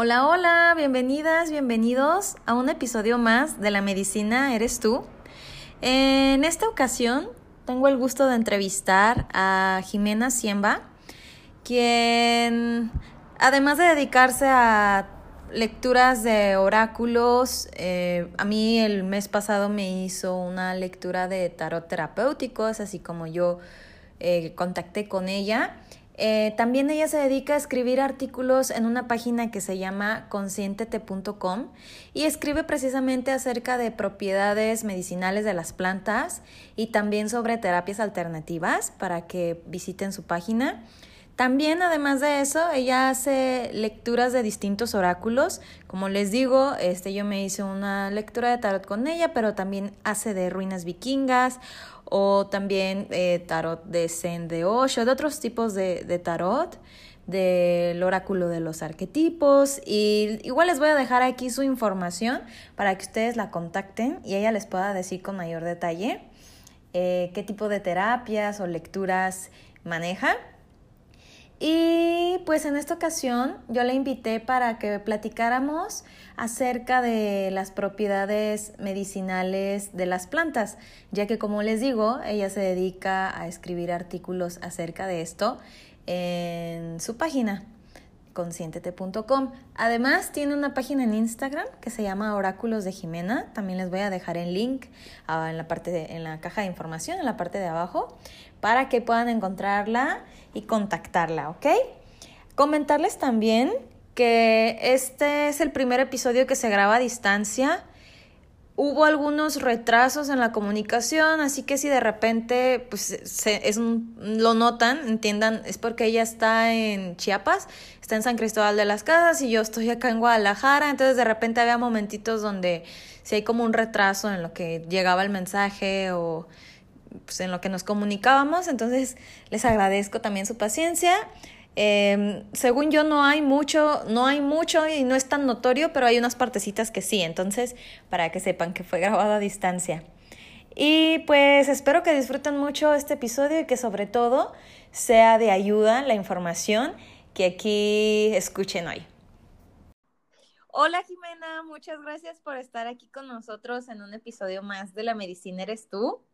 Hola, hola, bienvenidas, bienvenidos a un episodio más de La Medicina Eres tú. En esta ocasión tengo el gusto de entrevistar a Jimena Siemba, quien además de dedicarse a lecturas de oráculos, eh, a mí el mes pasado me hizo una lectura de tarot terapéuticos, así como yo eh, contacté con ella. Eh, también ella se dedica a escribir artículos en una página que se llama conscientete.com y escribe precisamente acerca de propiedades medicinales de las plantas y también sobre terapias alternativas para que visiten su página. También, además de eso, ella hace lecturas de distintos oráculos. Como les digo, este, yo me hice una lectura de tarot con ella, pero también hace de ruinas vikingas o también eh, tarot de Zen de Osho, de otros tipos de, de tarot del oráculo de los arquetipos y igual les voy a dejar aquí su información para que ustedes la contacten y ella les pueda decir con mayor detalle eh, qué tipo de terapias o lecturas maneja. Y pues en esta ocasión yo la invité para que platicáramos acerca de las propiedades medicinales de las plantas, ya que como les digo, ella se dedica a escribir artículos acerca de esto en su página Además, tiene una página en Instagram que se llama Oráculos de Jimena. También les voy a dejar el link ah, en la parte en la caja de información, en la parte de abajo, para que puedan encontrarla y contactarla, ¿ok? Comentarles también que este es el primer episodio que se graba a distancia. Hubo algunos retrasos en la comunicación, así que si de repente pues, se, es lo notan, entiendan, es porque ella está en Chiapas, está en San Cristóbal de las Casas y yo estoy acá en Guadalajara, entonces de repente había momentitos donde si hay como un retraso en lo que llegaba el mensaje o pues, en lo que nos comunicábamos, entonces les agradezco también su paciencia. Eh, según yo no hay mucho, no hay mucho y no es tan notorio, pero hay unas partecitas que sí, entonces para que sepan que fue grabado a distancia. Y pues espero que disfruten mucho este episodio y que sobre todo sea de ayuda la información que aquí escuchen hoy. Hola Jimena, muchas gracias por estar aquí con nosotros en un episodio más de La Medicina Eres tú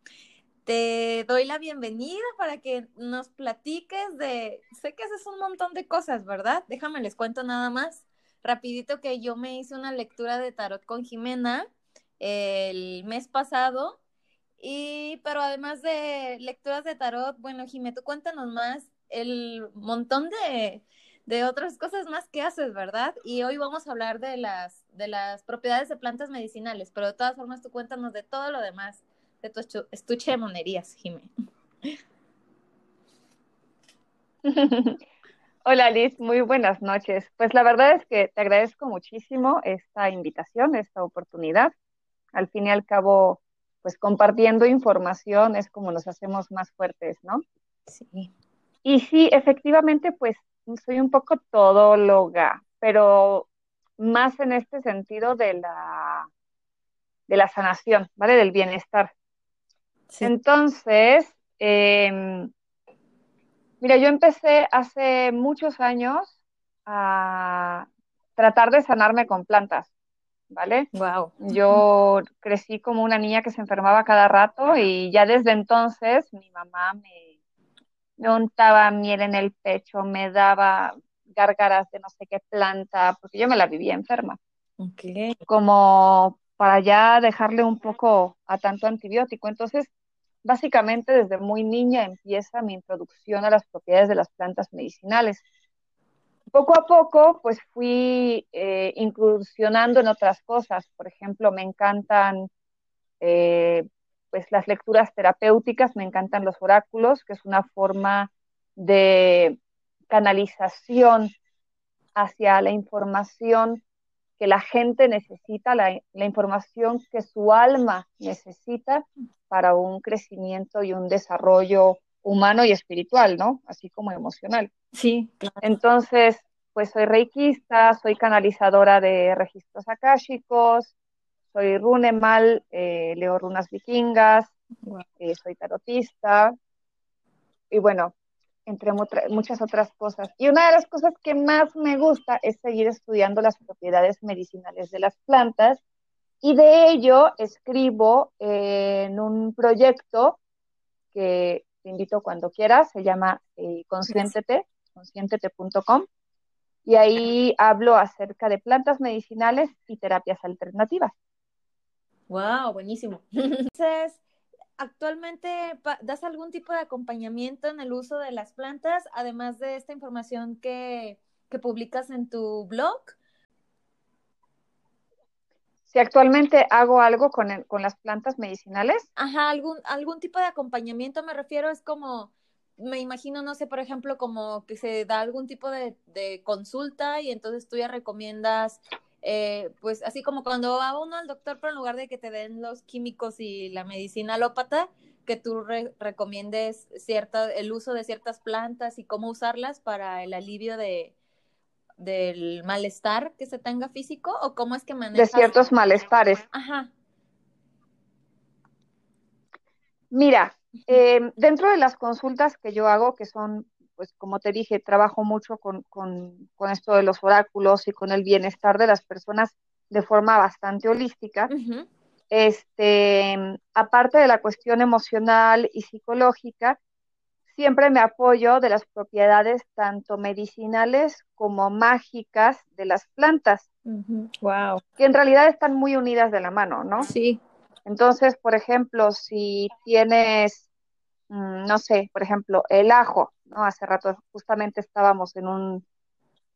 te doy la bienvenida para que nos platiques de, sé que haces un montón de cosas, ¿verdad? Déjame les cuento nada más rapidito que yo me hice una lectura de tarot con Jimena el mes pasado y pero además de lecturas de tarot, bueno, Jimé, tú cuéntanos más el montón de, de otras cosas más que haces, ¿verdad? Y hoy vamos a hablar de las de las propiedades de plantas medicinales, pero de todas formas tú cuéntanos de todo lo demás de tu estuche de monerías, Jimé. Hola Liz, muy buenas noches. Pues la verdad es que te agradezco muchísimo esta invitación, esta oportunidad. Al fin y al cabo, pues compartiendo información es como nos hacemos más fuertes, ¿no? Sí. Y sí, efectivamente, pues soy un poco todóloga, pero más en este sentido de la, de la sanación, ¿vale? Del bienestar. Entonces, em, mira, yo empecé hace muchos años a tratar de sanarme con plantas, ¿vale? Wow. Yo crecí como una niña que se enfermaba cada rato y ya desde entonces mi mamá me, me untaba miel en el pecho, me daba gárgaras de no sé qué planta, porque yo me la vivía enferma. Okay. Como para ya dejarle un poco a tanto antibiótico. Entonces, básicamente desde muy niña empieza mi introducción a las propiedades de las plantas medicinales. Poco a poco, pues fui eh, incursionando en otras cosas. Por ejemplo, me encantan eh, pues las lecturas terapéuticas, me encantan los oráculos, que es una forma de canalización hacia la información que la gente necesita, la, información que su alma necesita para un crecimiento y un desarrollo humano y espiritual, ¿no? Así como emocional. Sí, claro. Entonces, pues soy reikista, soy canalizadora de registros akáshicos, soy runemal, eh, leo runas vikingas, eh, soy tarotista. Y bueno, entre muchas otras cosas. Y una de las cosas que más me gusta es seguir estudiando las propiedades medicinales de las plantas y de ello escribo en un proyecto que te invito cuando quieras, se llama eh, Conscientete, conscientete.com, y ahí hablo acerca de plantas medicinales y terapias alternativas. Wow, buenísimo. Entonces, actualmente das algún tipo de acompañamiento en el uso de las plantas, además de esta información que, que publicas en tu blog. Si actualmente hago algo con, con las plantas medicinales. Ajá, algún, algún tipo de acompañamiento me refiero, es como, me imagino, no sé, por ejemplo, como que se da algún tipo de, de consulta y entonces tú ya recomiendas eh, pues así como cuando va uno al doctor, pero en lugar de que te den los químicos y la medicina alópata, que tú recomiendes cierta, el uso de ciertas plantas y cómo usarlas para el alivio de, del malestar que se tenga físico o cómo es que manejas? De ciertos malestares. Ajá. Mira, eh, dentro de las consultas que yo hago, que son pues como te dije, trabajo mucho con, con, con, esto de los oráculos y con el bienestar de las personas de forma bastante holística. Este, aparte de la cuestión emocional y psicológica, siempre me apoyo de las propiedades tanto medicinales como mágicas de las plantas. Wow. Que en realidad están muy unidas de la mano, ¿no? Sí. Entonces, por ejemplo, si tienes, mm, no sé, por ejemplo, el ajo, ¿no? Hace rato justamente estábamos en un,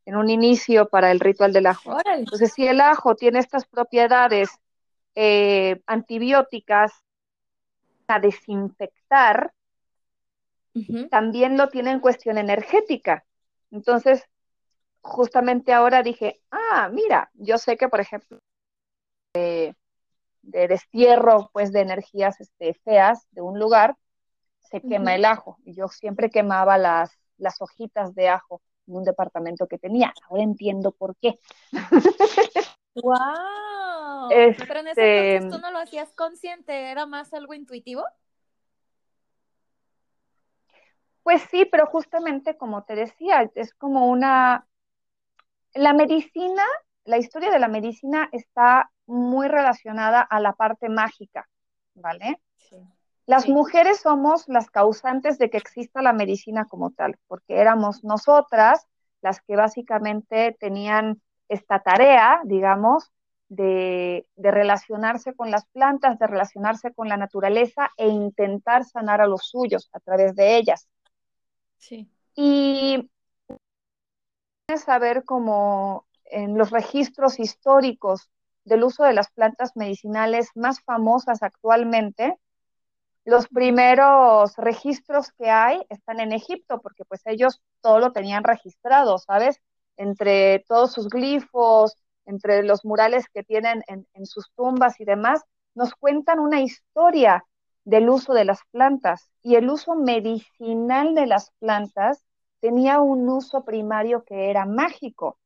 en un inicio para el ritual del ajo. Entonces, si el ajo tiene estas propiedades eh, antibióticas a desinfectar, también lo tiene en cuestión energética. Entonces, justamente ahora dije, ah, mira, yo sé que, por ejemplo, de, destierro, pues, de energías este, feas de un lugar, se quema el ajo. Y yo siempre quemaba las, las hojitas de ajo en un departamento que tenía. Ahora entiendo por qué. ¡Wow! Pero en ese entonces tú no lo hacías consciente, ¿era más algo intuitivo? Pues sí, pero justamente como te decía, es como una... La medicina, la historia de la medicina está muy relacionada a la parte mágica, ¿vale? Sí. Las mujeres somos las causantes de que exista la medicina como tal, porque éramos nosotras las que básicamente tenían esta tarea, digamos, de, relacionarse con las plantas, de relacionarse con la naturaleza e intentar sanar a los suyos a través de ellas. Sí. Y saber cómo en los registros históricos del uso de las plantas medicinales más famosas actualmente, los primeros registros que hay están en Egipto, porque pues ellos todo lo tenían registrado, ¿sabes? Entre todos sus glifos, entre los murales que tienen en, sus tumbas y demás, nos cuentan una historia del uso de las plantas y el uso medicinal de las plantas tenía un uso primario que era mágico.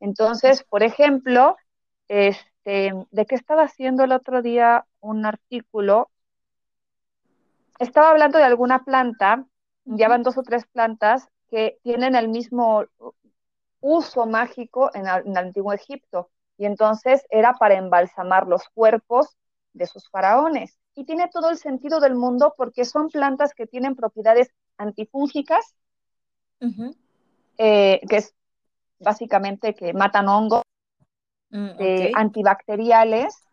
Entonces, por ejemplo, este, ¿de qué estaba haciendo el otro día un artículo estaba hablando de alguna planta, ya van dos o tres plantas que tienen el mismo uso mágico en, el antiguo Egipto, y entonces era para embalsamar los cuerpos de sus faraones. Y tiene todo el sentido del mundo porque son plantas que tienen propiedades antifúngicas, eh, que es básicamente que matan hongos, mm, eh, antibacteriales,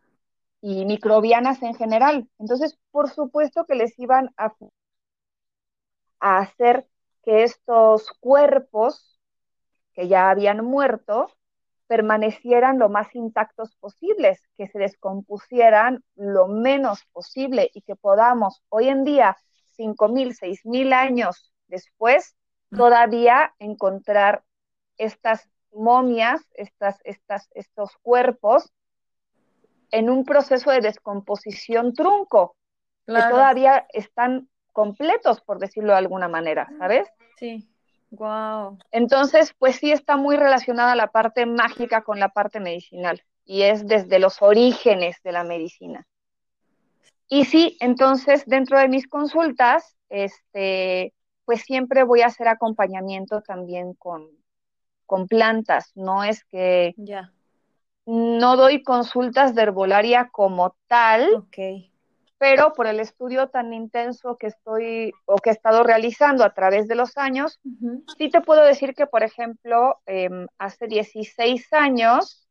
y microbianas en general. Entonces, por supuesto que les iban a, hacer que estos cuerpos que ya habían muerto permanecieran lo más intactos posibles, que se descompusieran lo menos posible y que podamos hoy en día, cinco mil, seis mil años después, todavía encontrar estas momias, estas, estas, estos cuerpos en un proceso de descomposición trunco, que todavía están completos, por decirlo de alguna manera, ¿sabes? Sí. Wow. Entonces, pues sí está muy relacionada la parte mágica con la parte medicinal y es desde los orígenes de la medicina. Y sí, entonces dentro de mis consultas, este, pues siempre voy a hacer acompañamiento también con, con plantas. No es que Ya. No doy consultas de herbolaria como tal, pero por el estudio tan intenso que estoy o que he estado realizando a través de los años, sí te puedo decir que, por ejemplo, em, hace 16 años,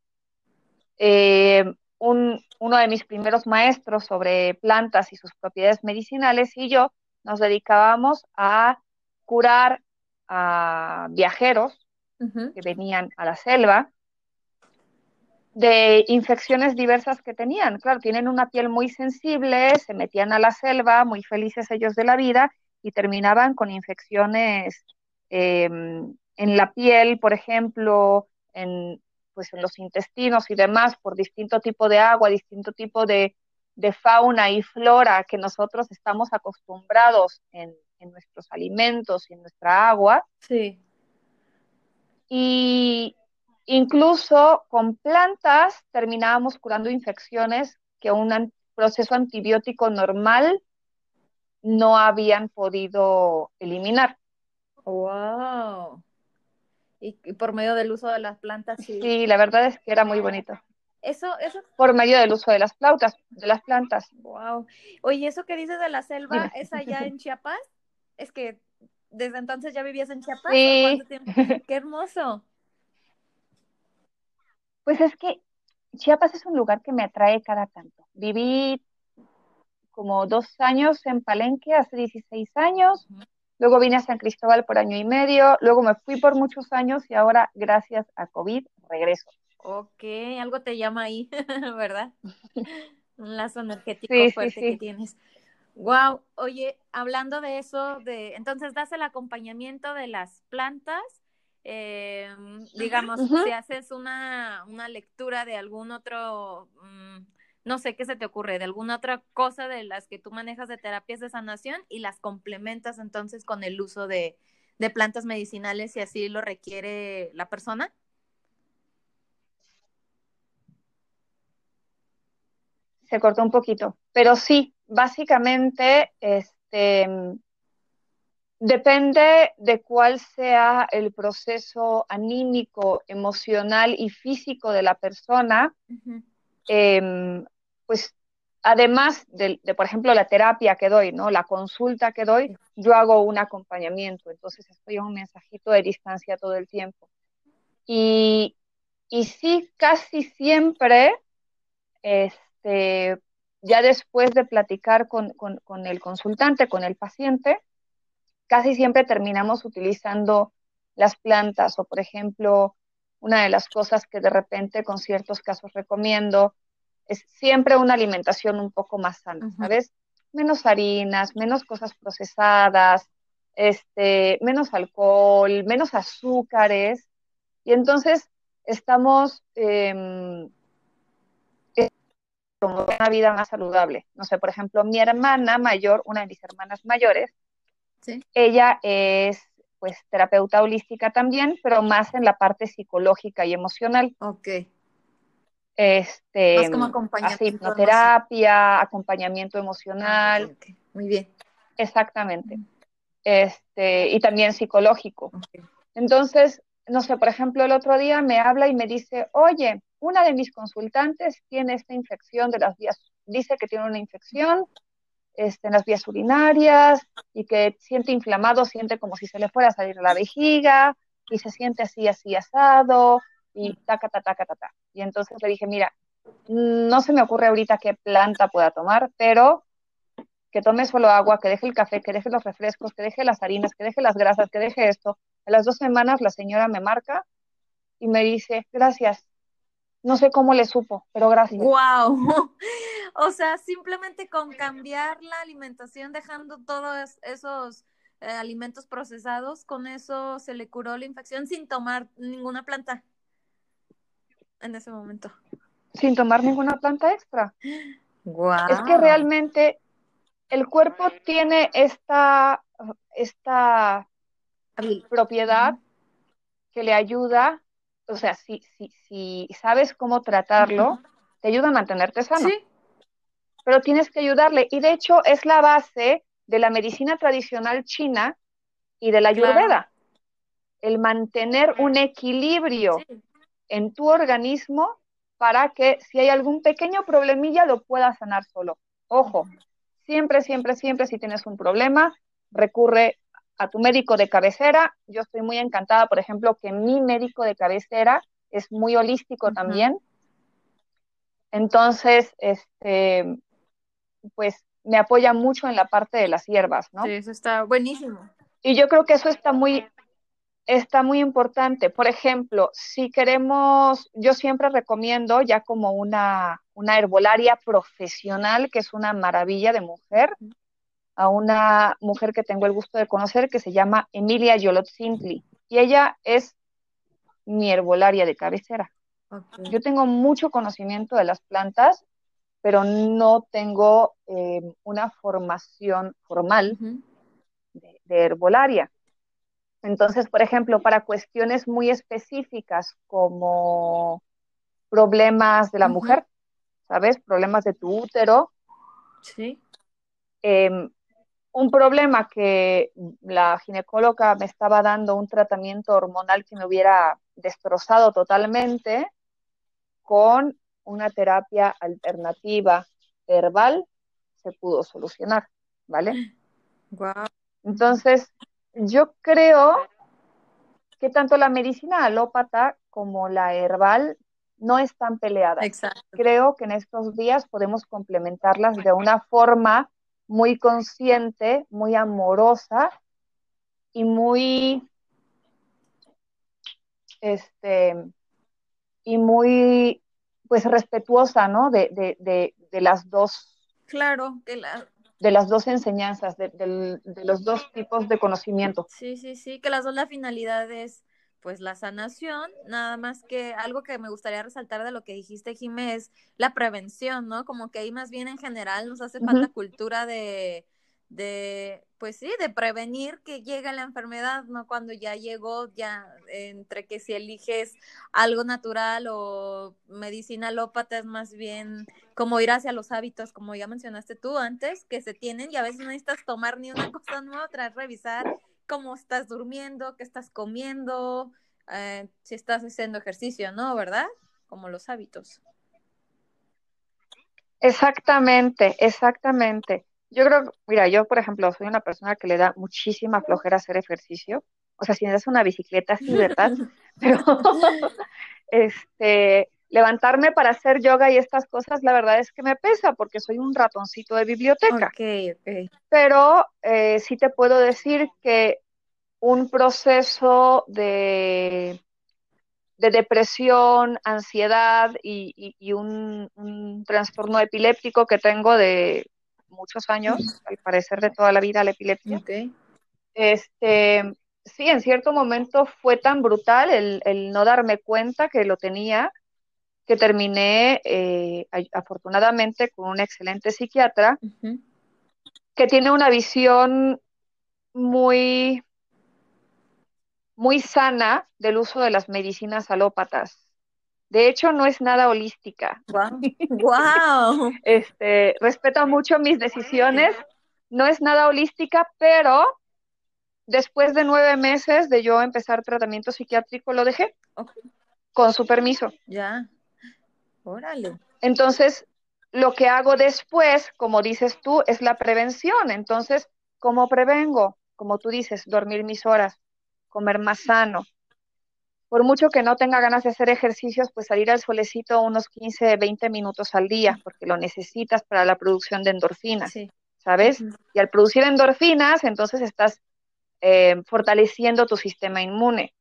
em, un- uno de mis primeros maestros sobre plantas y sus propiedades medicinales y yo nos dedicábamos a curar a viajeros que venían a la selva de infecciones diversas que tenían. Claro, tienen una piel muy sensible, se metían a la selva, muy felices ellos de la vida, y terminaban con infecciones eh, en la piel, por ejemplo, en, pues en los intestinos y demás, por distinto tipo de agua, distinto tipo de, de fauna y flora que nosotros estamos acostumbrados en, en nuestros alimentos y en nuestra agua. Sí. Y incluso con plantas terminábamos curando infecciones que un proceso antibiótico normal no habían podido eliminar. Wow. Y, y por medio del uso de las plantas, sí. Sí, la verdad es que era muy bonito. Eso, eso, Por medio del uso de las flautas, de las plantas. wow. Oye, eso que dices de la selva, Dime. ¿es allá en Chiapas? Es que desde entonces ya vivías en Chiapas. ¿o Sí. Qué hermoso. Pues es que Chiapas es un lugar que me atrae cada tanto. Viví como dos años en Palenque, hace 16 años. Luego vine a San Cristóbal por año y medio. Luego me fui por muchos años y ahora, gracias a COVID, regreso. Ok, algo te llama ahí, ¿verdad? Un lazo energético Sí, sí, fuerte sí. que tienes. Wow, oye, hablando de eso, de entonces das el acompañamiento de las plantas, eh, digamos, Ujú. si haces una, una lectura de algún otro, mm, no sé qué se te ocurre, de alguna otra cosa de las que tú manejas de terapias de sanación y las complementas entonces con el uso de, de plantas medicinales si así lo requiere la persona. Se cortó un poquito. Pero sí, básicamente, este, depende de cuál sea el proceso anímico, emocional y físico de la persona. Ujú. eh, pues además de, de, por ejemplo, la terapia que doy, ¿no? La consulta que doy, yo hago un acompañamiento, entonces estoy en un mensajito de distancia todo el tiempo. Y, y sí, casi siempre, este, ya después de platicar con, con, con el consultante, con el paciente, casi siempre terminamos utilizando las plantas o, por ejemplo, una de las cosas que de repente con ciertos casos recomiendo es siempre una alimentación un poco más sana. ¿sabes? Menos harinas, menos cosas procesadas, este, menos alcohol, menos azúcares. Y entonces estamos em, como una vida más saludable. No sé, por ejemplo, mi hermana mayor, una de mis hermanas mayores, Sí. ella es pues terapeuta holística también, pero más en la parte psicológica y emocional. Ok. Este, Más como acompañamiento así, hipnoterapia, acompañamiento emocional, Ah, ok. Muy bien. exactamente. Este, y también psicológico. Entonces, no sé, por ejemplo, el otro día me habla y me dice, oye, una de mis consultantes tiene esta infección de las vías, dice que tiene una infección este, en las vías urinarias y que siente inflamado, siente como si se le fuera a salir la vejiga y se siente así, así asado y taca, taca, taca, taca. Y entonces le dije, mira, no se me ocurre ahorita qué planta pueda tomar, pero que tome solo agua, que deje el café, que deje los refrescos, que deje las harinas, que deje las grasas, que deje esto. A las dos semanas la señora me marca y me dice, gracias. No sé cómo le supo, pero gracias. Wow. O sea, simplemente con cambiar la alimentación, dejando todos esos eh, alimentos procesados, con eso se le curó la infección sin tomar ninguna planta en ese momento. Sin tomar ninguna planta extra. Wow. Es que realmente el cuerpo tiene esta, esta propiedad que le ayuda, o sea, si, si, si sabes cómo tratarlo, te ayuda a mantenerte sano. Sí. Pero tienes que ayudarle. Y de hecho es la base de la medicina tradicional china y de la ayurveda. El mantener un equilibrio en tu organismo para que si hay algún pequeño problemilla lo puedas sanar solo. Ojo, siempre, siempre, siempre si tienes un problema, recurre a tu médico de cabecera. Yo estoy muy encantada, por ejemplo, que mi médico de cabecera es muy holístico también. Entonces, este, pues me apoya mucho en la parte de las hierbas, ¿no? Sí, eso está buenísimo. Y yo creo que eso está muy, está muy importante. Por ejemplo, si queremos, yo siempre recomiendo ya como una, una herbolaria profesional, que es una maravilla de mujer, a una mujer que tengo el gusto de conocer, que se llama Emilia Yolot Sintli. Y ella es mi herbolaria de cabecera. Yo tengo mucho conocimiento de las plantas, pero no tengo eh, una formación formal de, herbolaria. Entonces, por ejemplo, para cuestiones muy específicas como problemas de la mujer, ¿sabes? Problemas de tu útero. Sí. Em, un problema que la ginecóloga me estaba dando un tratamiento hormonal que me hubiera destrozado totalmente, con una terapia alternativa herbal se pudo solucionar, ¿vale? Entonces, yo creo que tanto la medicina alópata como la herbal no están peleadas. Exacto. Creo que en estos días podemos complementarlas de una forma muy consciente, muy amorosa y muy este y muy pues respetuosa, ¿no? De, de, de, de las dos. Claro, que la... De las dos enseñanzas, de, de, los dos tipos de conocimiento. Sí, sí, sí, que las dos la finalidad es pues la sanación, nada más que algo que me gustaría resaltar de lo que dijiste, Jimé, es la prevención, ¿no? Como que ahí más bien en general nos hace falta cultura de, de, pues sí, de prevenir que llegue la enfermedad, ¿no? Cuando ya llegó, ya entre que si eliges algo natural o medicina alópata es más bien como ir hacia los hábitos, como ya mencionaste tú antes, que se tienen y a veces no necesitas tomar ni una cosa nueva, tras revisar cómo estás durmiendo, qué estás comiendo, eh, si estás haciendo ejercicio, ¿no? ¿Verdad? Como los hábitos. Exactamente, exactamente. Yo creo, mira, yo por ejemplo soy una persona que le da muchísima flojera hacer ejercicio. O sea, si me das una bicicleta, sí, ¿verdad? Pero, este, levantarme para hacer yoga y estas cosas, la verdad es que me pesa porque soy un ratoncito de biblioteca. Ok, ok. Pero eh, sí te puedo decir que un proceso de, de depresión, ansiedad y, un, un, trastorno epiléptico que tengo de muchos años, al parecer de toda la vida, la epilepsia. Este, sí, en cierto momento fue tan brutal el, no darme cuenta que lo tenía, que terminé eh, afortunadamente con un excelente psiquiatra que tiene una visión muy, muy sana del uso de las medicinas alópatas. De hecho, no es nada holística. Wow. este, respeta mucho mis decisiones. No es nada holística, pero después de nueve meses de yo empezar tratamiento psiquiátrico, lo dejé. Con su permiso. Ya. Órale. Entonces, lo que hago después, como dices tú, es la prevención. Entonces, ¿cómo prevengo? Como tú dices, dormir mis horas, comer más sano, por mucho que no tenga ganas de hacer ejercicios, pues salir al solecito unos 15, 20 minutos al día, porque lo necesitas para la producción de endorfinas, ¿sabes? Y al producir endorfinas, entonces estás eh, fortaleciendo tu sistema inmune,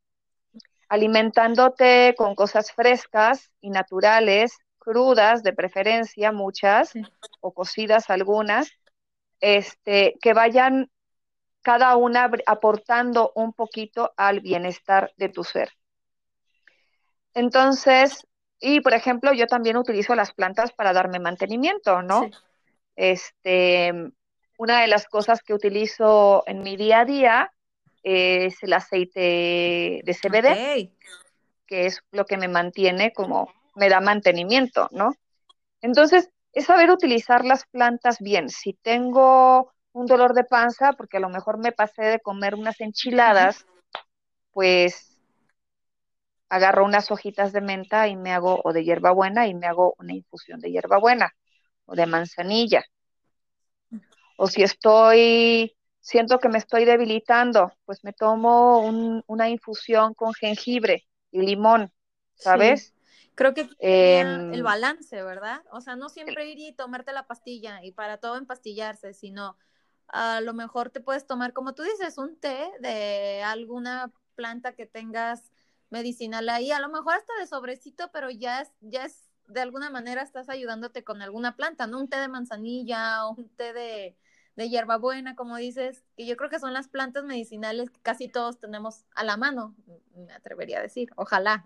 alimentándote con cosas frescas y naturales, crudas de preferencia, muchas, o cocidas algunas, este, que vayan cada una aportando un poquito al bienestar de tu ser. Entonces, y por ejemplo, yo también utilizo las plantas para darme mantenimiento, ¿no? Este, una de las cosas que utilizo en mi día a día es el aceite de CBD, que es lo que me mantiene como, me da mantenimiento, ¿no? Entonces, es saber utilizar las plantas bien. Si tengo un dolor de panza porque a lo mejor me pasé de comer unas enchiladas, pues agarro unas hojitas de menta y me hago, o de hierbabuena, y me hago una infusión de hierbabuena o de manzanilla. O si estoy, siento que me estoy debilitando, pues me tomo una infusión con jengibre y limón, ¿sabes? Creo que el em, balance, ¿verdad? O sea, no siempre ir y tomarte la pastilla y para todo empastillarse, sino a lo mejor te puedes tomar, como tú dices, un té de alguna planta que tengas medicinal ahí, a lo mejor hasta de sobrecito, pero ya es, ya es, de alguna manera estás ayudándote con alguna planta, ¿no? Un té de manzanilla o un té de, de hierbabuena, como dices, que yo creo que son las plantas medicinales que casi todos tenemos a la mano, me atrevería a decir, ojalá.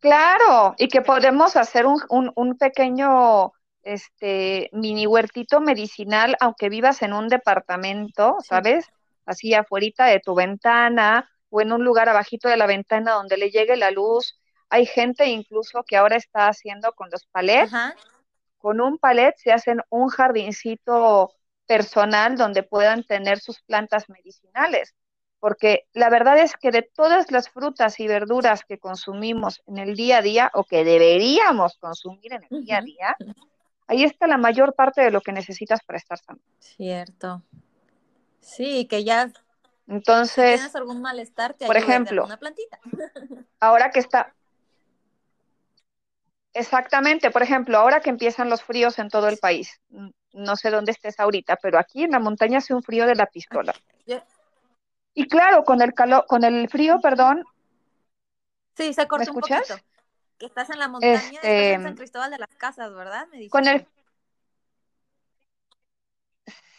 Claro, y que podemos hacer un, un, pequeño este mini huertito medicinal, aunque vivas en un departamento, ¿sabes? Así afuera de tu ventana o en un lugar abajito de la ventana donde le llegue la luz. Hay gente incluso que ahora está haciendo con los palets, con un palet se hacen un jardincito personal donde puedan tener sus plantas medicinales porque la verdad es que de todas las frutas y verduras que consumimos en el día a día o que deberíamos consumir en el día a día, ahí está la mayor parte de lo que necesitas para estar sano. Cierto. Sí, que ya entonces, si tienes algún malestar, te por ejemplo, una plantita. ahora que está Exactamente, por ejemplo, ahora que empiezan los fríos en todo el país, no sé dónde estés ahorita, pero aquí en la montaña hace un frío de la pistola. Y claro, con el calor, con el frío, perdón. Sí, se cortó un poquito. Que estás en la montaña, estás en San este, Cristóbal de las Casas, ¿verdad? Me con el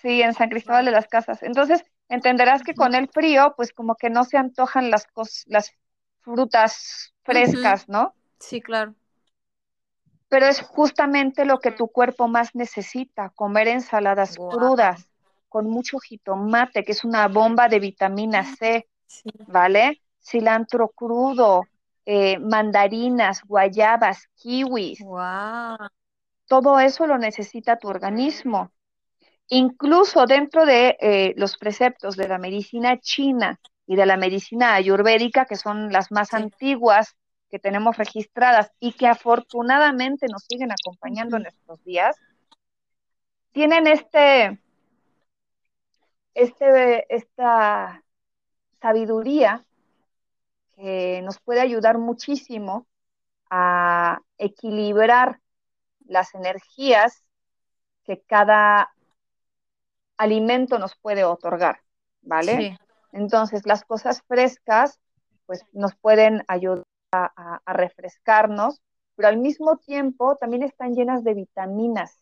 Sí, en San Cristóbal de las Casas. Entonces, entenderás que con el frío, pues como que no se antojan las las frutas frescas, ¿no? Sí, claro. Pero es justamente lo que tu cuerpo más necesita, comer ensaladas crudas, con mucho jitomate, que es una bomba de vitamina C, ¿vale? Cilantro crudo, eh, mandarinas, guayabas, kiwis. Todo eso lo necesita tu organismo. Incluso dentro de eh, los preceptos de la medicina china y de la medicina ayurvédica, que son las más antiguas que tenemos registradas y que afortunadamente nos siguen acompañando en estos días, tienen este, este, esta sabiduría que nos puede ayudar muchísimo a equilibrar las energías que cada alimento nos puede otorgar, ¿vale? Entonces, las cosas frescas, pues nos pueden ayudar a, a, refrescarnos, pero al mismo tiempo también están llenas de vitaminas.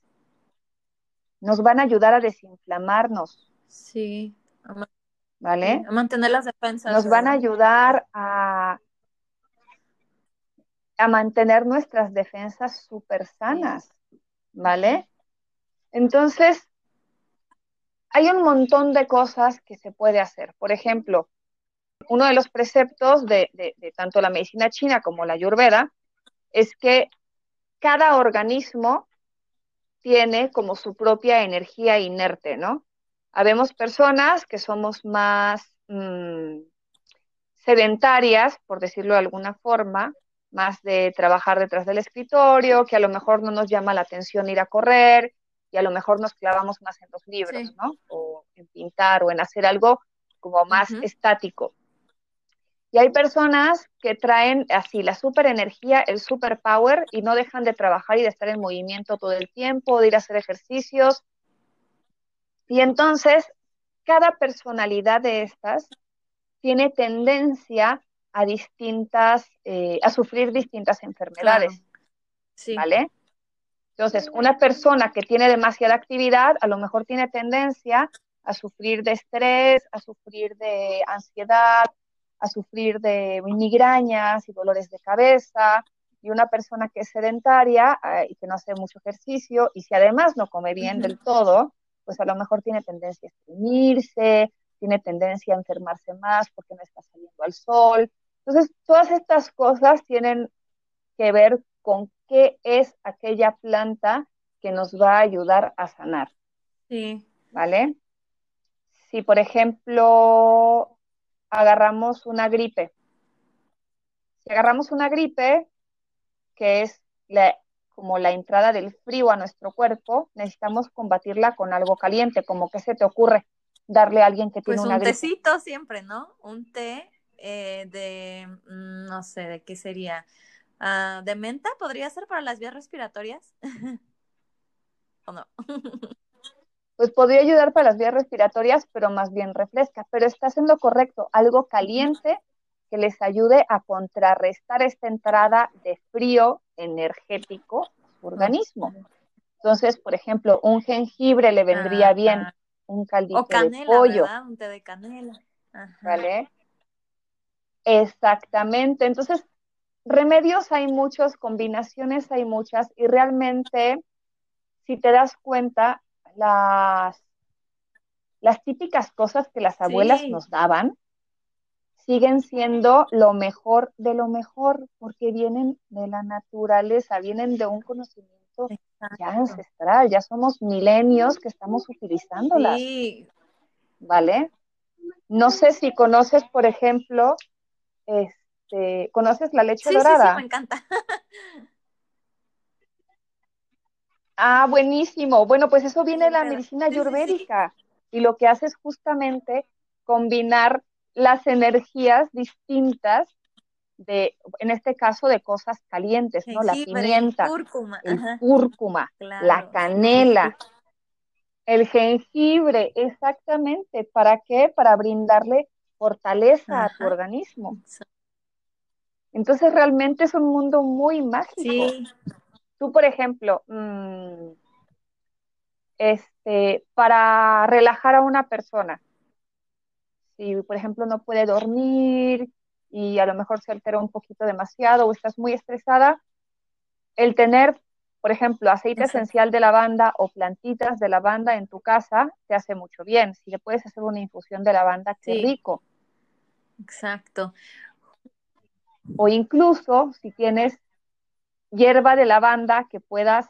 Nos van a ayudar a desinflamarnos, Sí. ¿Vale? A mantener las defensas. Nos van a ayudar a, a mantener nuestras defensas súper sanas, ¿vale? Entonces, hay un montón de cosas que se puede hacer. Por ejemplo, uno de los preceptos de, de, tanto la medicina china como la ayurveda es que cada organismo tiene como su propia energía inerte, ¿no? Habemos personas que somos más mm, sedentarias, por decirlo de alguna forma, más de trabajar detrás del escritorio, que a lo mejor no nos llama la atención ir a correr y a lo mejor nos clavamos más en los libros, ¿no? O en pintar o en hacer algo como más estático. Y hay personas que traen así la super energía, el super power y no dejan de trabajar y de estar en movimiento todo el tiempo, de ir a hacer ejercicios y entonces, cada personalidad de estas tiene tendencia a distintas, eh, a sufrir distintas enfermedades. ¿Vale? Entonces, una persona que tiene demasiada actividad, a lo mejor tiene tendencia a sufrir de estrés, a sufrir de ansiedad, a sufrir de migrañas y dolores de cabeza. Y una persona que es sedentaria eh, y que no hace mucho ejercicio, y si además no come bien del todo, pues a lo mejor tiene tendencia a estreñirse, tiene tendencia a enfermarse más porque no está saliendo al sol. Entonces, todas estas cosas tienen que ver con qué es aquella planta que nos va a ayudar a sanar. Sí. ¿vale? Si, por ejemplo, agarramos una gripe, si agarramos una gripe, que es como la entrada del frío a nuestro cuerpo, necesitamos combatirla con algo caliente, como que se te ocurre darle a alguien que tiene pues una gripe. Un tecito siempre, ¿no? Un té eh, de, mm, no sé, ¿de qué sería? Ah, ¿De menta podría ser para las vías respiratorias? ¿O no? pues podría ayudar para las vías respiratorias, pero más bien refresca. Pero está haciendo correcto, algo caliente que les ayude a contrarrestar esta entrada de frío energético su organismo. Entonces, por ejemplo, un jengibre le vendría bien, un caldito o canela, de pollo. ¿verdad? Un té de canela. ¿Vale? Exactamente. Entonces, remedios hay muchos, combinaciones hay muchas, y realmente, si te das cuenta, las, las típicas cosas que las abuelas nos daban, siguen siendo lo mejor de lo mejor, porque vienen de la naturaleza, vienen de un conocimiento ya ancestral, ya somos milenios que estamos utilizándolas. Sí. ¿Vale? No sé si conoces, por ejemplo, este, ¿conoces la leche dorada? Sí, sí, me encanta. ah, buenísimo. Bueno, pues eso viene de la medicina ayurvédica y lo que hace es justamente combinar las energías distintas de, en este caso, de cosas calientes, ¿no? La pimienta, el cúrcuma, la canela, el jengibre, exactamente. ¿Para qué? Para brindarle fortaleza a tu organismo. Entonces realmente es un mundo muy mágico. Sí. Tú, por ejemplo, mm, este, para relajar a una persona, si por ejemplo no puede dormir y a lo mejor se altera un poquito demasiado o estás muy estresada, el tener, por ejemplo, aceite esencial de lavanda o plantitas de lavanda en tu casa te hace mucho bien. Si le puedes hacer una infusión de lavanda, qué rico. Exacto. O incluso si tienes hierba de lavanda que puedas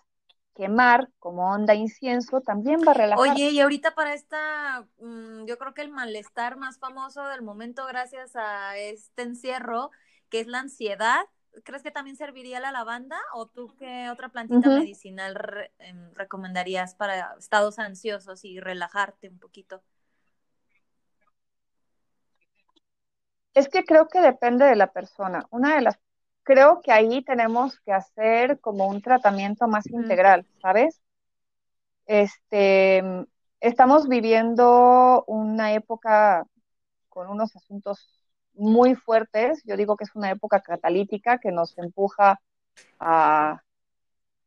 quemar como onda incienso también va a relajar. Oye, y ahorita para esta, mm, yo creo que el malestar más famoso del momento gracias a este encierro, que es la ansiedad, ¿crees que también serviría la lavanda o tú qué otra plantita medicinal em, recomendarías para estados ansiosos y relajarte un poquito? Es que creo que depende de la persona. Una de las creo que ahí tenemos que hacer como un tratamiento más integral, ¿sabes? Este, estamos viviendo una época con unos asuntos muy fuertes. Yo digo que es una época catalítica que nos empuja a,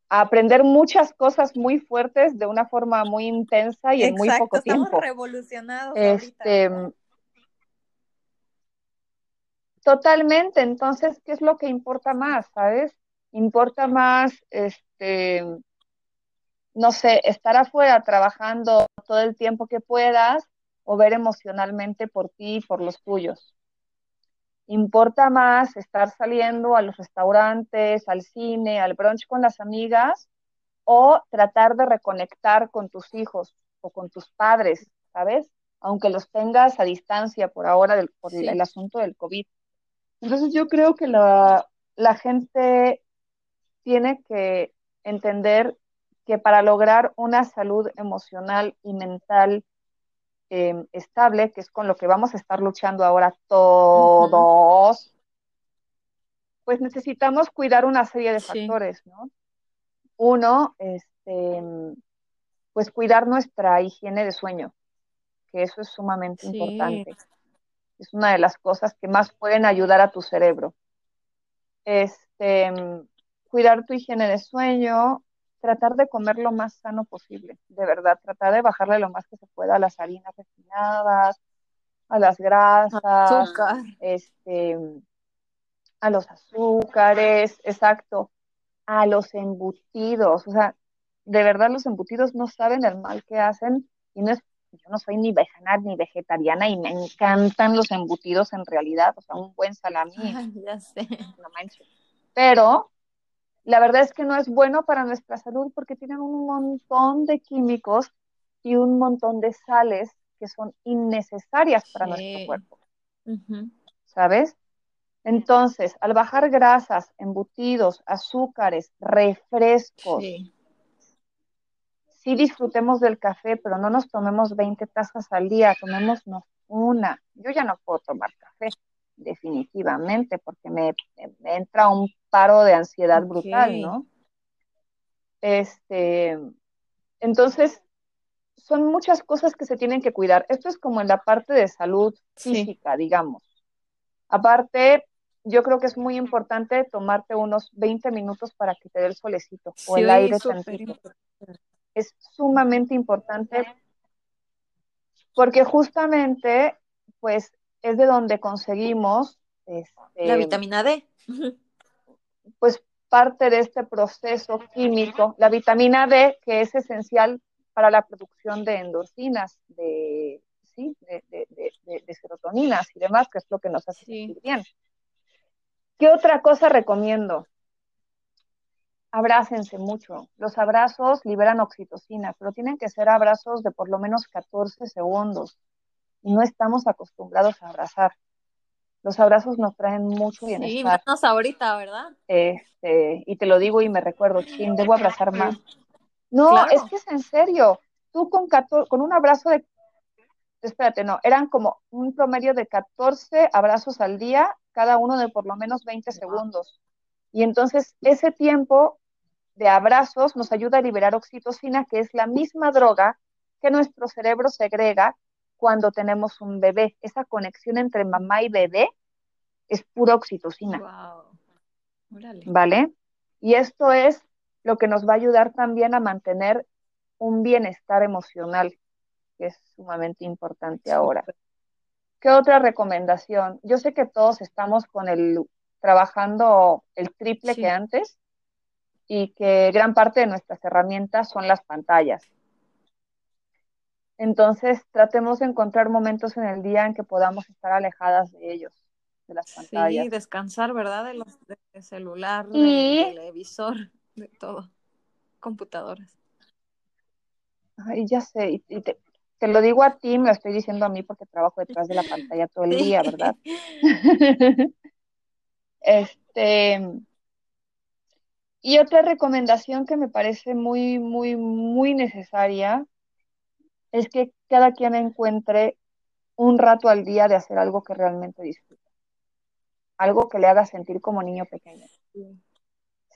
aprender muchas cosas muy fuertes de una forma muy intensa y en muy poco tiempo. Estamos revolucionados. Este, Totalmente, entonces, ¿qué es lo que importa más, sabes? Importa más, este, no sé, estar afuera trabajando todo el tiempo que puedas o ver emocionalmente por ti y por los tuyos. Importa más estar saliendo a los restaurantes, al cine, al brunch con las amigas o tratar de reconectar con tus hijos o con tus padres, ¿sabes? Aunque los tengas a distancia por ahora por el asunto del COVID. Entonces yo creo que la, gente tiene que entender que para lograr una salud emocional y mental em, estable, que es con lo que vamos a estar luchando ahora todos, pues necesitamos cuidar una serie de factores, ¿no? Uno, este, pues cuidar nuestra higiene de sueño, que eso es sumamente importante es una de las cosas que más pueden ayudar a tu cerebro. Este, cuidar tu higiene de sueño, tratar de comer lo más sano posible, de verdad, tratar de bajarle lo más que se pueda a las harinas refinadas, a las grasas, este, a los azúcares, exacto, a los embutidos, o sea, de verdad los embutidos no saben el mal que hacen y no es yo no soy ni vegana ni vegetariana y me encantan los embutidos en realidad, o sea, un buen salami. ya sé. No manches. Pero la verdad es que no es bueno para nuestra salud porque tienen un montón de químicos y un montón de sales que son innecesarias para nuestro cuerpo. ¿Sabes? Entonces, al bajar grasas, embutidos, azúcares, refrescos, sí. Disfrutemos del café, pero no nos tomemos 20 tazas al día, tomémonos una. Yo ya no puedo tomar café, definitivamente, porque me, entra un paro de ansiedad brutal, ¿no? Este, entonces, son muchas cosas que se tienen que cuidar. Esto es como en la parte de salud física, digamos. Aparte, yo creo que es muy importante tomarte unos 20 minutos para que te dé el solecito o el aire tantito. Es sumamente importante porque justamente, pues, es de donde conseguimos este, la vitamina D. Pues parte de este proceso químico, la vitamina D, que es esencial para la producción de endorfinas, de, ¿sí? de, de, serotoninas y demás, que es lo que nos hace sentir bien. ¿Qué otra cosa recomiendo? Abrácense mucho. Los abrazos liberan oxitocina, pero tienen que ser abrazos de por lo menos 14 segundos. Y no estamos acostumbrados a abrazar. Los abrazos nos traen mucho bienestar. Sí, menos ahorita, ¿verdad? Este, y te lo digo y me recuerdo, chin, debo abrazar más. No, es que es en serio. Tú con, con un abrazo de espérate, no, eran como un promedio de 14 abrazos al día, cada uno de por lo menos 20 segundos. Y entonces ese tiempo de abrazos nos ayuda a liberar oxitocina, que es la misma droga que nuestro cerebro segrega cuando tenemos un bebé. Esa conexión entre mamá y bebé es pura oxitocina. ¿Vale? Y esto es lo que nos va a ayudar también a mantener un bienestar emocional, que es sumamente importante ahora. ¿Qué otra recomendación? Yo sé que todos estamos con el trabajando el triple que antes y que gran parte de nuestras herramientas son las pantallas. Entonces, tratemos de encontrar momentos en el día en que podamos estar alejadas de ellos, de las pantallas. Sí, descansar, ¿verdad? De los celular, y... televisor, de todo, computadoras. Ay, ya sé, y te, lo digo a ti, me lo estoy diciendo a mí porque trabajo detrás de la pantalla todo el día, ¿verdad? este, y otra recomendación que me parece muy, muy, muy necesaria es que cada quien encuentre un rato al día de hacer algo que realmente disfruta. Algo que le haga sentir como niño pequeño.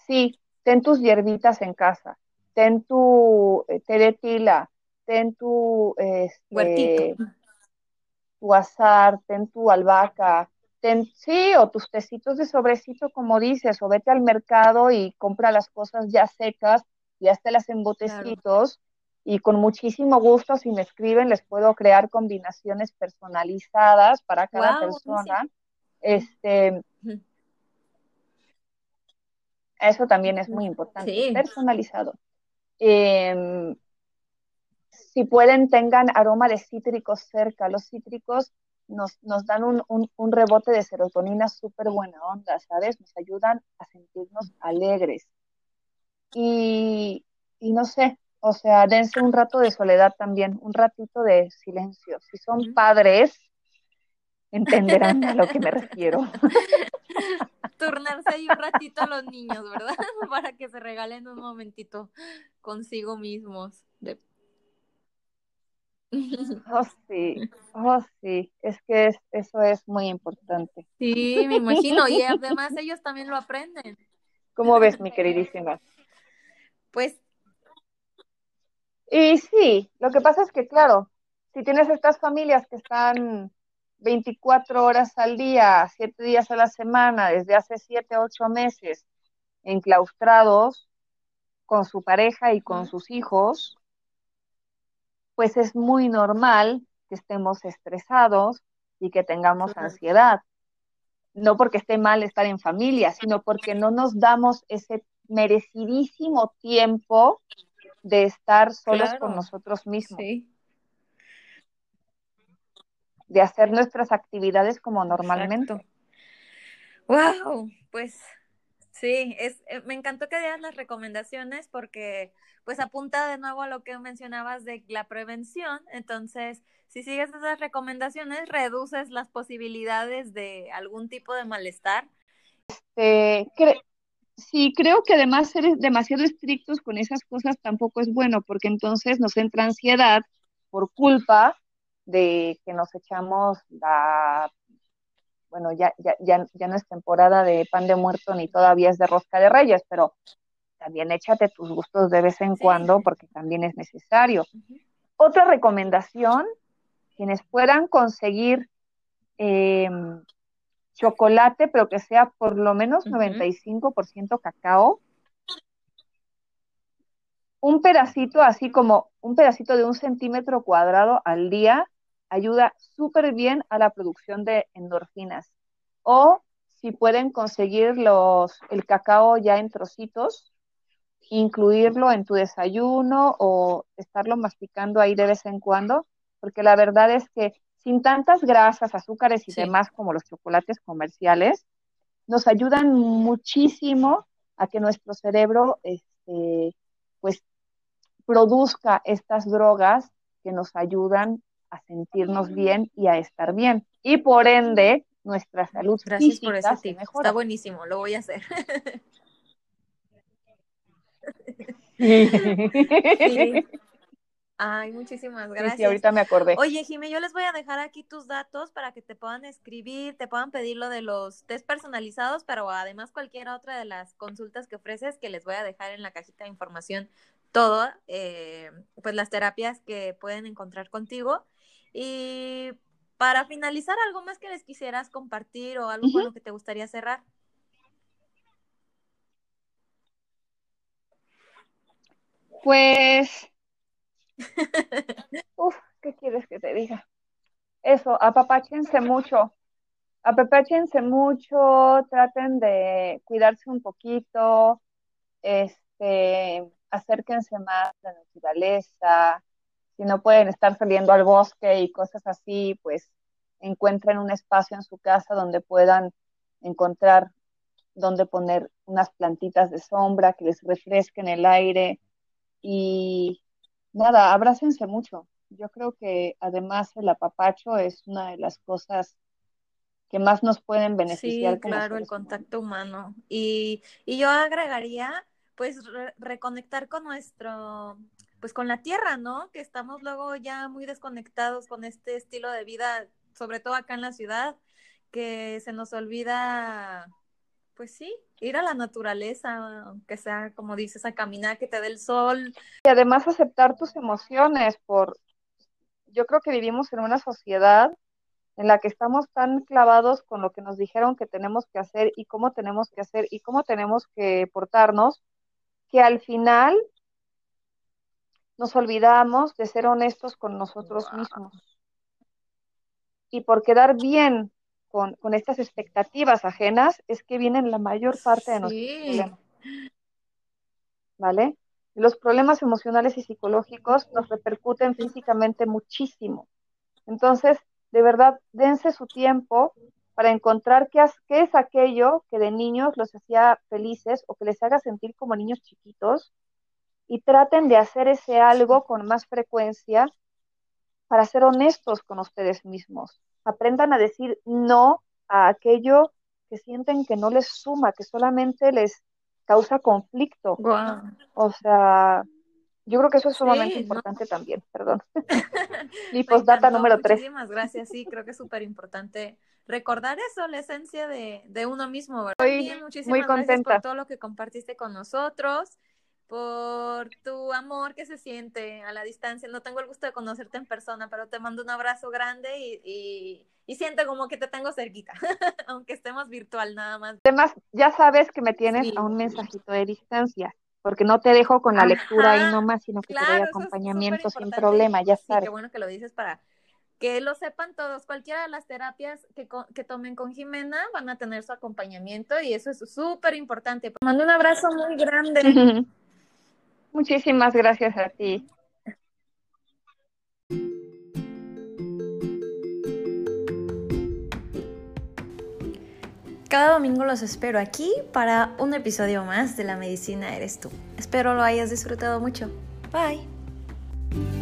Sí, ten tus hierbitas en casa, ten tu eh, té de tila, ten tu, este, tu azar, ten tu albahaca, ten, sí, o tus tecitos de sobrecito, como dices, o vete al mercado y compra las cosas ya secas, ya te las en botecitos, y con muchísimo gusto, si me escriben, les puedo crear combinaciones personalizadas para cada persona. Este, eso también es muy importante, personalizado. Em, si pueden, tengan aroma de cítricos cerca. Los cítricos nos, nos dan un, un, rebote de serotonina súper buena onda, ¿sabes? Nos ayudan a sentirnos alegres. Y, y no sé, o sea, dense un rato de soledad también, un ratito de silencio. Si son padres, entenderán a lo que me refiero. Turnarse ahí un ratito a los niños, ¿verdad? Para que se regalen un momentito consigo mismos. Oh, sí, oh, sí, es que eso es muy importante. Sí, me imagino, y además ellos también lo aprenden. ¿Cómo ves, mi queridísima? Pues y sí, lo que pasa es que, claro, si tienes estas familias que están 24 horas al día, 7 días a la semana, desde hace 7, 8 meses, enclaustrados con su pareja y con sus hijos, pues es muy normal que estemos estresados y que tengamos ansiedad. No porque esté mal estar en familia, sino porque no nos damos ese merecidísimo tiempo de estar solos con nosotros mismos. De hacer nuestras actividades como normalmente. Wow, pues Sí, es, eh, me encantó que dieras las recomendaciones porque pues apunta de nuevo a lo que mencionabas de la prevención. Entonces, si sigues esas recomendaciones, reduces las posibilidades de algún tipo de malestar. Este, sí, creo que además ser demasiado estrictos con esas cosas tampoco es bueno, porque entonces nos entra ansiedad por culpa de que nos echamos la bueno, ya, ya, ya, ya no es temporada de pan de muerto ni todavía es de rosca de reyes, pero también échate tus gustos de vez en cuando porque también es necesario. Otra recomendación, quienes puedan conseguir em, chocolate, pero que sea por lo menos 95% cacao, un pedacito, así como un pedacito de un centímetro cuadrado al día, ayuda súper bien a la producción de endorfinas. O si pueden conseguir los, el cacao ya en trocitos, incluirlo en tu desayuno o estarlo masticando ahí de vez en cuando, porque la verdad es que sin tantas grasas, azúcares y demás como los chocolates comerciales, nos ayudan muchísimo a que nuestro cerebro este, pues produzca estas drogas que nos ayudan a sentirnos bien y a estar bien. Y por ende, nuestra salud Gracias por ese. Está buenísimo, lo voy a hacer. Ay, muchísimas gracias. Sí, ahorita me acordé. Oye, Jimé, yo les voy a dejar aquí tus datos para que te puedan escribir, te puedan pedir lo de los test personalizados, pero además cualquier otra de las consultas que ofreces que les voy a dejar en la cajita de información todo, eh, pues las terapias que pueden encontrar contigo. Y para finalizar, ¿algo más que les quisieras compartir o algo con lo que te gustaría cerrar? Pues, uf, ¿qué quieres que te diga? Eso, apapáchense mucho, apapáchense mucho, traten de cuidarse un poquito, este, acérquense más a la naturaleza, si no pueden estar saliendo al bosque y cosas así, pues encuentren un espacio en su casa donde puedan encontrar donde poner unas plantitas de sombra que les refresquen el aire y nada, abrácense mucho. Yo creo que además el apapacho es una de las cosas que más nos pueden beneficiar. Sí, claro, el contacto humano. Y, y yo agregaría, pues, reconectar con nuestro pues con la tierra, ¿no? Que estamos luego ya muy desconectados con este estilo de vida, sobre todo acá en la ciudad, que se nos olvida, pues sí, ir a la naturaleza, aunque sea, como dices, a caminar, que te dé el sol. Y además aceptar tus emociones, por, yo creo que vivimos en una sociedad en la que estamos tan clavados con lo que nos dijeron que tenemos que hacer y cómo tenemos que hacer y cómo tenemos que portarnos, que al final nos olvidamos de ser honestos con nosotros mismos. Y por quedar bien con, estas expectativas ajenas es que vienen la mayor parte de nuestros problemas. ¿Vale? Los problemas emocionales y psicológicos nos repercuten físicamente muchísimo. Entonces, de verdad, dense su tiempo para encontrar qué, qué es aquello que de niños los hacía felices o que les haga sentir como niños chiquitos y traten de hacer ese algo con más frecuencia para ser honestos con ustedes mismos. Aprendan a decir no a aquello que sienten que no les suma, que solamente les causa conflicto. O sea, yo creo que eso es sumamente importante también, perdón. Mi postdata número tres. Muchísimas gracias, sí, creo que es súper importante recordar eso, la esencia de, uno mismo, ¿verdad? Estoy muchísimas muy contenta. gracias por todo lo que compartiste con nosotros por tu amor que se siente a la distancia. No tengo el gusto de conocerte en persona, pero te mando un abrazo grande y, y, siento como que te tengo cerquita, aunque estemos virtual nada más. Además, ya sabes que me tienes a un mensajito de distancia, porque no te dejo con la lectura ahí nomás, sino que te doy acompañamiento sin problema, ya sabes. qué bueno que lo dices para que lo sepan todos, cualquiera de las terapias que, que, tomen con Jimena van a tener su acompañamiento y eso es súper importante. Mando un abrazo muy grande. Muchísimas gracias a ti. Cada domingo los espero aquí para un episodio más de La Medicina Eres tú. Espero lo hayas disfrutado mucho. Bye.